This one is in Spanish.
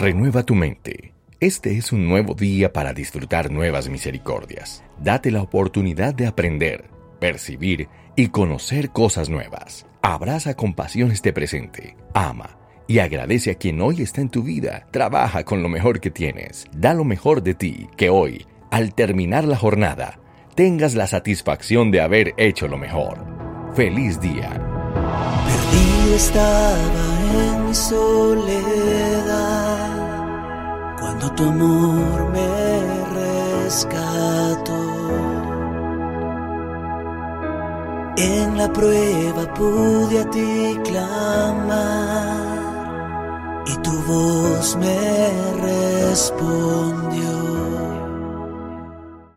Renueva tu mente. Este es un nuevo día para disfrutar nuevas misericordias. Date la oportunidad de aprender, percibir y conocer cosas nuevas. Abraza con pasión este presente. Ama y agradece a quien hoy está en tu vida. Trabaja con lo mejor que tienes. Da lo mejor de ti, que hoy, al terminar la jornada, tengas la satisfacción de haber hecho lo mejor. Feliz día. Tu amor me rescató. En la prueba pude a ti clamar y tu voz me respondió.